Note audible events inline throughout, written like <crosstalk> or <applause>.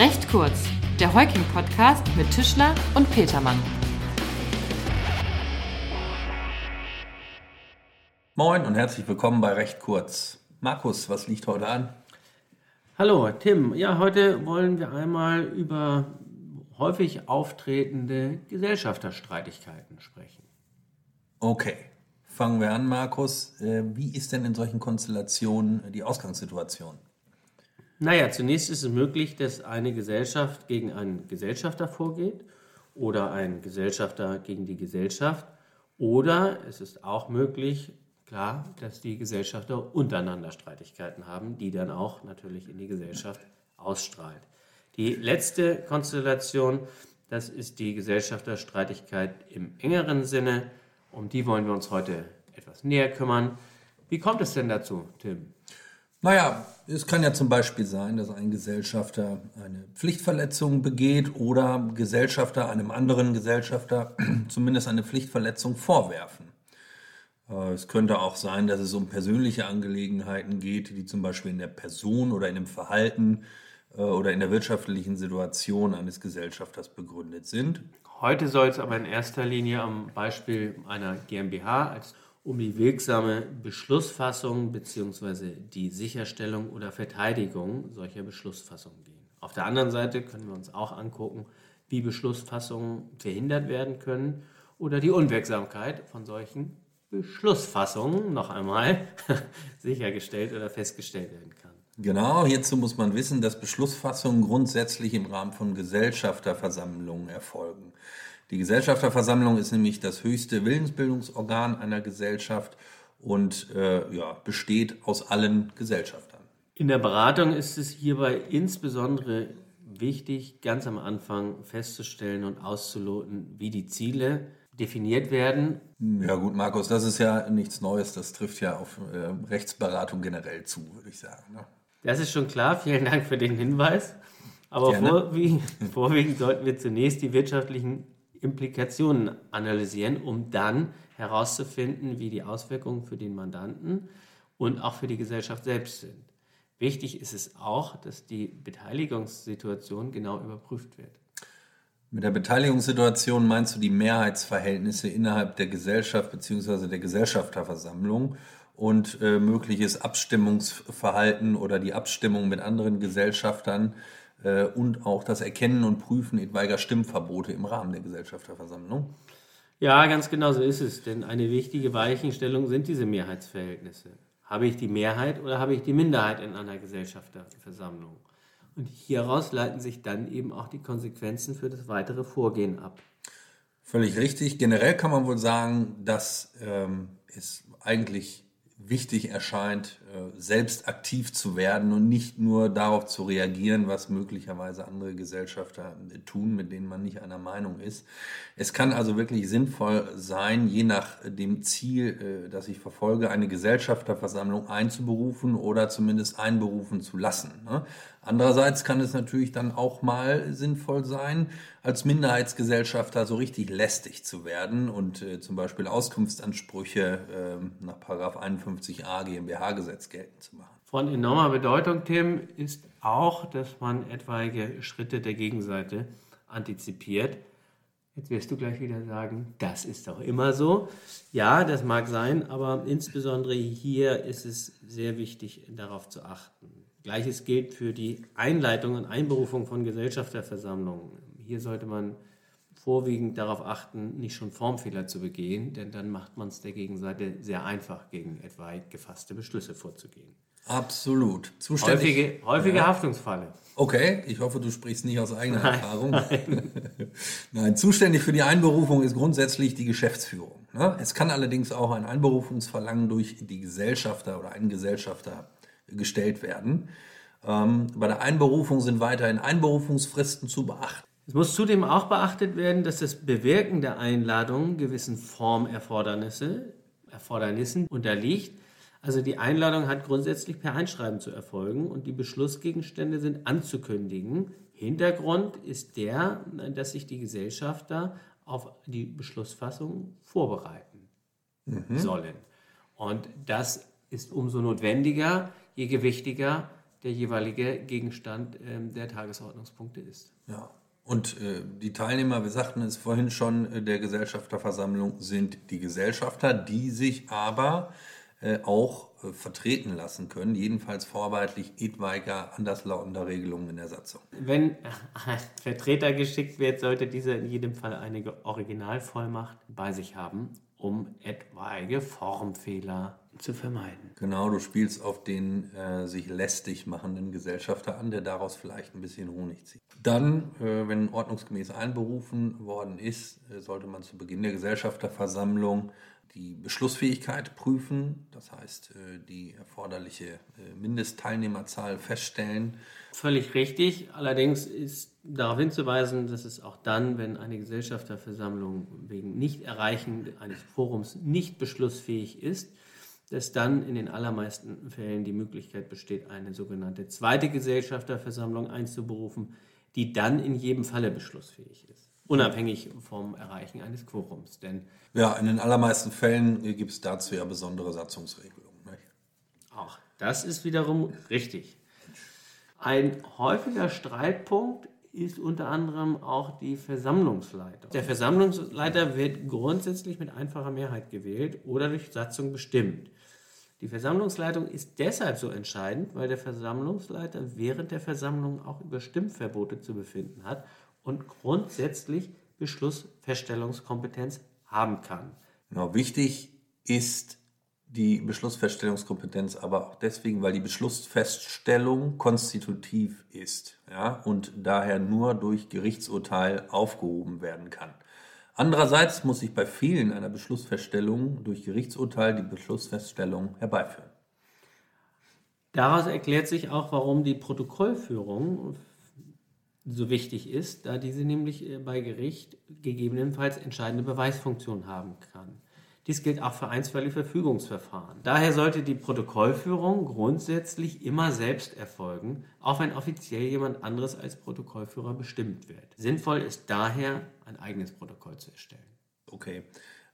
Recht kurz, der Heuking-Podcast mit Tischler und Petermann. Moin und herzlich willkommen bei Recht kurz. Markus, was liegt heute an? Hallo, Tim. Ja, heute wollen wir einmal über häufig auftretende Gesellschafterstreitigkeiten sprechen. Okay, fangen wir an, Markus. Äh, wie ist denn in solchen Konstellationen die Ausgangssituation? Naja, zunächst ist es möglich, dass eine Gesellschaft gegen einen Gesellschafter vorgeht oder ein Gesellschafter gegen die Gesellschaft. Oder es ist auch möglich, klar, dass die Gesellschafter untereinander Streitigkeiten haben, die dann auch natürlich in die Gesellschaft ausstrahlt. Die letzte Konstellation, das ist die Gesellschafterstreitigkeit im engeren Sinne. Um die wollen wir uns heute etwas näher kümmern. Wie kommt es denn dazu, Tim? Naja, es kann ja zum Beispiel sein, dass ein Gesellschafter eine Pflichtverletzung begeht oder Gesellschafter einem anderen Gesellschafter <clears throat> zumindest eine Pflichtverletzung vorwerfen. Äh, es könnte auch sein, dass es um persönliche Angelegenheiten geht, die zum Beispiel in der Person oder in dem Verhalten äh, oder in der wirtschaftlichen Situation eines Gesellschafters begründet sind. Heute soll es aber in erster Linie am Beispiel einer GmbH als um die wirksame Beschlussfassung bzw. die Sicherstellung oder Verteidigung solcher Beschlussfassungen gehen. Auf der anderen Seite können wir uns auch angucken, wie Beschlussfassungen verhindert werden können oder die Unwirksamkeit von solchen Beschlussfassungen noch einmal <laughs> sichergestellt oder festgestellt werden kann. Genau, hierzu muss man wissen, dass Beschlussfassungen grundsätzlich im Rahmen von Gesellschafterversammlungen erfolgen. Die Gesellschafterversammlung ist nämlich das höchste Willensbildungsorgan einer Gesellschaft und äh, ja, besteht aus allen Gesellschaftern. In der Beratung ist es hierbei insbesondere wichtig, ganz am Anfang festzustellen und auszuloten, wie die Ziele definiert werden. Ja gut, Markus, das ist ja nichts Neues. Das trifft ja auf äh, Rechtsberatung generell zu, würde ich sagen. Ne? Das ist schon klar. Vielen Dank für den Hinweis. Aber vorwiegend, vorwiegend sollten wir zunächst die wirtschaftlichen Implikationen analysieren, um dann herauszufinden, wie die Auswirkungen für den Mandanten und auch für die Gesellschaft selbst sind. Wichtig ist es auch, dass die Beteiligungssituation genau überprüft wird. Mit der Beteiligungssituation meinst du die Mehrheitsverhältnisse innerhalb der Gesellschaft bzw. der Gesellschafterversammlung und äh, mögliches Abstimmungsverhalten oder die Abstimmung mit anderen Gesellschaftern äh, und auch das Erkennen und Prüfen etwaiger Stimmverbote im Rahmen der Gesellschafterversammlung. Ja, ganz genau so ist es. Denn eine wichtige Weichenstellung sind diese Mehrheitsverhältnisse. Habe ich die Mehrheit oder habe ich die Minderheit in einer Gesellschafterversammlung? Und hieraus leiten sich dann eben auch die Konsequenzen für das weitere Vorgehen ab. Völlig richtig. Generell kann man wohl sagen, dass ähm, es eigentlich wichtig erscheint, selbst aktiv zu werden und nicht nur darauf zu reagieren, was möglicherweise andere Gesellschafter äh, tun, mit denen man nicht einer Meinung ist. Es kann also wirklich sinnvoll sein, je nach dem Ziel, äh, das ich verfolge, eine Gesellschafterversammlung einzuberufen oder zumindest einberufen zu lassen. Ne? Andererseits kann es natürlich dann auch mal sinnvoll sein, als Minderheitsgesellschafter so richtig lästig zu werden und äh, zum Beispiel Auskunftsansprüche äh, nach 51a GmbH-Gesetz geltend zu machen. Von enormer Bedeutung, Tim, ist auch, dass man etwaige Schritte der Gegenseite antizipiert. Jetzt wirst du gleich wieder sagen, das ist doch immer so. Ja, das mag sein, aber insbesondere hier ist es sehr wichtig, darauf zu achten. Gleiches gilt für die Einleitung und Einberufung von Gesellschafterversammlungen. Hier sollte man vorwiegend darauf achten, nicht schon Formfehler zu begehen, denn dann macht man es der Gegenseite sehr einfach, gegen etwa gefasste Beschlüsse vorzugehen. Absolut. Zuständig, häufige, häufige ja. Haftungsfalle. Okay, ich hoffe, du sprichst nicht aus eigener nein, Erfahrung. Nein. <laughs> nein, zuständig für die Einberufung ist grundsätzlich die Geschäftsführung. Ne? Es kann allerdings auch ein Einberufungsverlangen durch die Gesellschafter oder einen Gesellschafter gestellt werden. Ähm, bei der Einberufung sind weiterhin Einberufungsfristen zu beachten. Es muss zudem auch beachtet werden, dass das Bewirken der Einladung gewissen Formerfordernissen Erfordernissen unterliegt. Also die Einladung hat grundsätzlich per Einschreiben zu erfolgen und die Beschlussgegenstände sind anzukündigen. Hintergrund ist der, dass sich die Gesellschafter auf die Beschlussfassung vorbereiten mhm. sollen. Und das ist umso notwendiger, je gewichtiger der jeweilige Gegenstand ähm, der Tagesordnungspunkte ist. Ja. Und äh, die Teilnehmer, wir sagten es vorhin schon, äh, der Gesellschafterversammlung sind die Gesellschafter, die sich aber äh, auch äh, vertreten lassen können, jedenfalls vorbehaltlich etwaiger anderslautender Regelungen in der Satzung. Wenn ein Vertreter geschickt wird, sollte dieser in jedem Fall eine Originalvollmacht bei sich haben, um etwaige Formfehler zu vermeiden. Genau, du spielst auf den äh, sich lästig machenden Gesellschafter an, der daraus vielleicht ein bisschen Honig zieht. Dann, äh, wenn ordnungsgemäß einberufen worden ist, äh, sollte man zu Beginn der Gesellschafterversammlung die Beschlussfähigkeit prüfen, das heißt äh, die erforderliche äh, Mindestteilnehmerzahl feststellen. Völlig richtig. Allerdings ist darauf hinzuweisen, dass es auch dann, wenn eine Gesellschafterversammlung wegen Nichterreichen eines Forums nicht beschlussfähig ist, dass dann in den allermeisten Fällen die Möglichkeit besteht, eine sogenannte zweite Gesellschafterversammlung einzuberufen, die dann in jedem Falle beschlussfähig ist, unabhängig vom Erreichen eines Quorums. Denn ja, in den allermeisten Fällen gibt es dazu ja besondere Satzungsregelungen. Nicht? Auch das ist wiederum richtig. Ein häufiger Streitpunkt ist unter anderem auch die Versammlungsleitung. Der Versammlungsleiter wird grundsätzlich mit einfacher Mehrheit gewählt oder durch Satzung bestimmt. Die Versammlungsleitung ist deshalb so entscheidend, weil der Versammlungsleiter während der Versammlung auch über Stimmverbote zu befinden hat und grundsätzlich Beschlussfeststellungskompetenz haben kann. Genau, wichtig ist die Beschlussfeststellungskompetenz aber auch deswegen, weil die Beschlussfeststellung konstitutiv ist ja, und daher nur durch Gerichtsurteil aufgehoben werden kann. Andererseits muss sich bei vielen einer Beschlussfeststellung durch Gerichtsurteil die Beschlussfeststellung herbeiführen. Daraus erklärt sich auch, warum die Protokollführung so wichtig ist, da diese nämlich äh, bei Gericht gegebenenfalls entscheidende Beweisfunktion haben kann. Dies gilt auch für einstweilige Verfügungsverfahren. Daher sollte die Protokollführung grundsätzlich immer selbst erfolgen, auch wenn offiziell jemand anderes als Protokollführer bestimmt wird. Sinnvoll ist daher, ein eigenes Protokoll zu erstellen. Okay.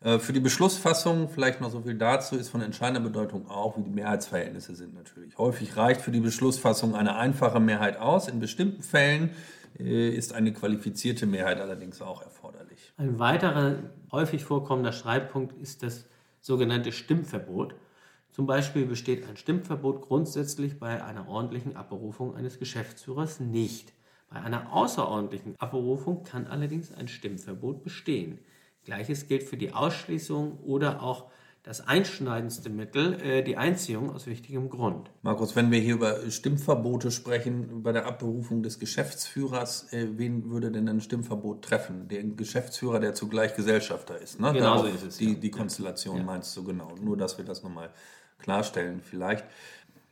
Äh, für die Beschlussfassung vielleicht noch so viel dazu ist von entscheidender Bedeutung auch, wie die Mehrheitsverhältnisse sind natürlich. Häufig reicht für die Beschlussfassung eine einfache Mehrheit aus. In bestimmten Fällen äh, ist eine qualifizierte Mehrheit allerdings auch erforderlich. Ein weiterer häufig vorkommender Streitpunkt ist das sogenannte Stimmverbot. Zum Beispiel besteht ein Stimmverbot grundsätzlich bei einer ordentlichen Abberufung eines Geschäftsführers nicht. Bei einer außerordentlichen Abberufung kann allerdings ein Stimmverbot bestehen. Gleiches gilt für die Ausschließung oder auch das einschneidendste Mittel, äh, die Einziehung aus wichtigem Grund. Markus, wenn wir hier über Stimmverbote sprechen, bei der Abberufung des Geschäftsführers, äh, wen würde denn ein Stimmverbot treffen? Den Geschäftsführer, der zugleich Gesellschafter ist. Ne? Genau so ist es. Die, ja. die Konstellation ja. meinst du genau. Nur, dass wir das nochmal klarstellen vielleicht.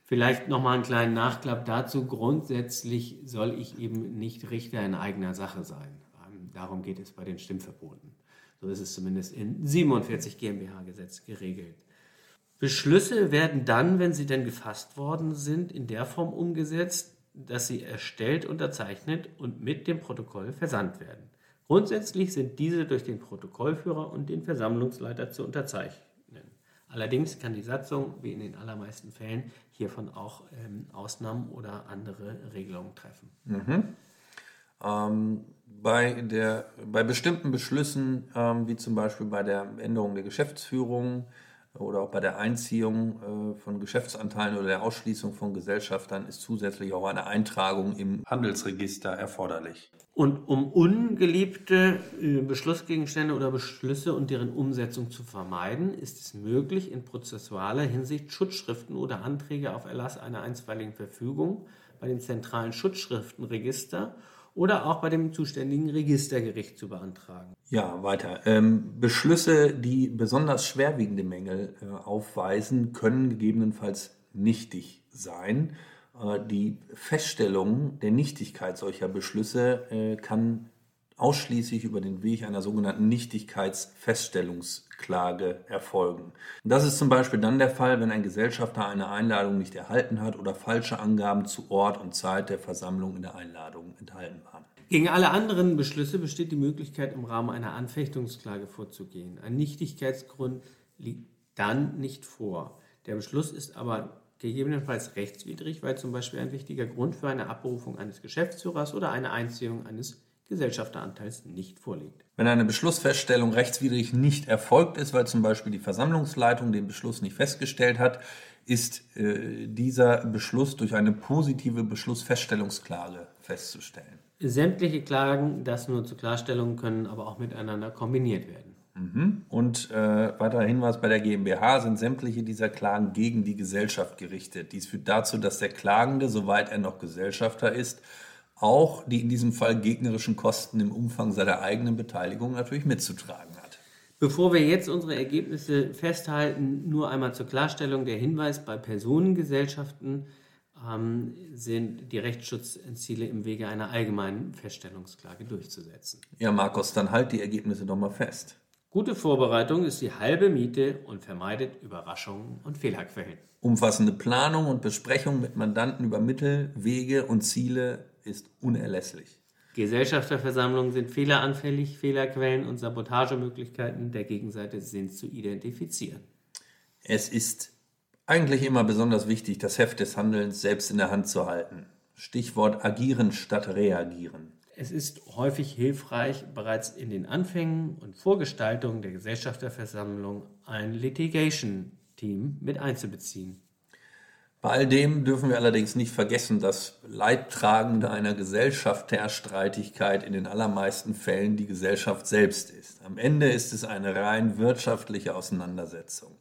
Vielleicht nochmal einen kleinen Nachklapp dazu. Grundsätzlich soll ich eben nicht Richter in eigener Sache sein. Ähm, darum geht es bei den Stimmverboten. So ist es zumindest in 47 GmbH-Gesetz geregelt. Beschlüsse werden dann, wenn sie denn gefasst worden sind, in der Form umgesetzt, dass sie erstellt, unterzeichnet und mit dem Protokoll versandt werden. Grundsätzlich sind diese durch den Protokollführer und den Versammlungsleiter zu unterzeichnen. Allerdings kann die Satzung, wie in den allermeisten Fällen, hiervon auch ähm, Ausnahmen oder andere Regelungen treffen. Mhm. Ähm, bei, der, bei bestimmten Beschlüssen, ähm, wie zum Beispiel bei der Änderung der Geschäftsführung oder auch bei der Einziehung äh, von Geschäftsanteilen oder der Ausschließung von Gesellschaftern, ist zusätzlich auch eine Eintragung im Handelsregister erforderlich. Und um ungeliebte äh, Beschlussgegenstände oder Beschlüsse und deren Umsetzung zu vermeiden, ist es möglich, in prozessualer Hinsicht Schutzschriften oder Anträge auf Erlass einer einstweiligen Verfügung bei dem zentralen Schutzschriftenregister oder auch bei dem zuständigen Registergericht zu beantragen. Ja, weiter. Ähm, Beschlüsse, die besonders schwerwiegende Mängel äh, aufweisen, können gegebenenfalls nichtig sein. Äh, die Feststellung der Nichtigkeit solcher Beschlüsse äh, kann ausschließlich über den Weg einer sogenannten Nichtigkeitsfeststellungsklage erfolgen. Das ist zum Beispiel dann der Fall, wenn ein Gesellschafter eine Einladung nicht erhalten hat oder falsche Angaben zu Ort und Zeit der Versammlung in der Einladung enthalten waren. Gegen alle anderen Beschlüsse besteht die Möglichkeit, im Rahmen einer Anfechtungsklage vorzugehen. Ein Nichtigkeitsgrund liegt dann nicht vor. Der Beschluss ist aber gegebenenfalls rechtswidrig, weil zum Beispiel ein wichtiger Grund für eine Abberufung eines Geschäftsführers oder eine Einziehung eines Gesellschafteranteils nicht vorliegt. Wenn eine Beschlussfeststellung rechtswidrig nicht erfolgt ist, weil zum Beispiel die Versammlungsleitung den Beschluss nicht festgestellt hat, ist äh, dieser Beschluss durch eine positive Beschlussfeststellungsklage festzustellen. Sämtliche Klagen, das nur zur Klarstellung, können aber auch miteinander kombiniert werden. Mhm. Und äh, weiterer Hinweis bei der GmbH sind sämtliche dieser Klagen gegen die Gesellschaft gerichtet. Dies führt dazu, dass der Klagende, soweit er noch Gesellschafter ist, auch die in diesem Fall gegnerischen Kosten im Umfang seiner eigenen Beteiligung natürlich mitzutragen hat. Bevor wir jetzt unsere Ergebnisse festhalten, nur einmal zur Klarstellung der Hinweis, bei Personengesellschaften ähm, sind die Rechtsschutzziele im Wege einer allgemeinen Feststellungsklage durchzusetzen. Ja, Markus, dann halt die Ergebnisse doch mal fest. Gute Vorbereitung ist die halbe Miete und vermeidet Überraschungen und Fehlerquellen. Umfassende Planung und Besprechung mit Mandanten über Mittel, Wege und Ziele ist unerlässlich. Gesellschafterversammlungen sind fehleranfällig, Fehlerquellen und Sabotagemöglichkeiten der Gegenseite sind zu identifizieren. Es ist eigentlich immer besonders wichtig, das Heft des Handelns selbst in der Hand zu halten. Stichwort agieren statt reagieren. Es ist häufig hilfreich, bereits in den Anfängen und Vorgestaltungen der Gesellschafterversammlung ein Litigation-Team mit einzubeziehen. Bei all dem dürfen wir allerdings nicht vergessen, dass Leidtragende einer Gesellschafterstreitigkeit in den allermeisten Fällen die Gesellschaft selbst ist. Am Ende ist es eine rein wirtschaftliche Auseinandersetzung.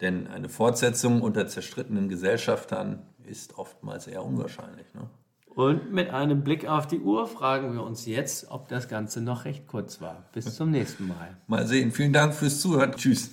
Denn eine Fortsetzung unter zerstrittenen Gesellschaftern ist oftmals eher unwahrscheinlich. Ne? Und mit einem Blick auf die Uhr fragen wir uns jetzt, ob das Ganze noch recht kurz war. Bis zum nächsten Mal. Mal sehen. Vielen Dank fürs Zuhören. Tschüss.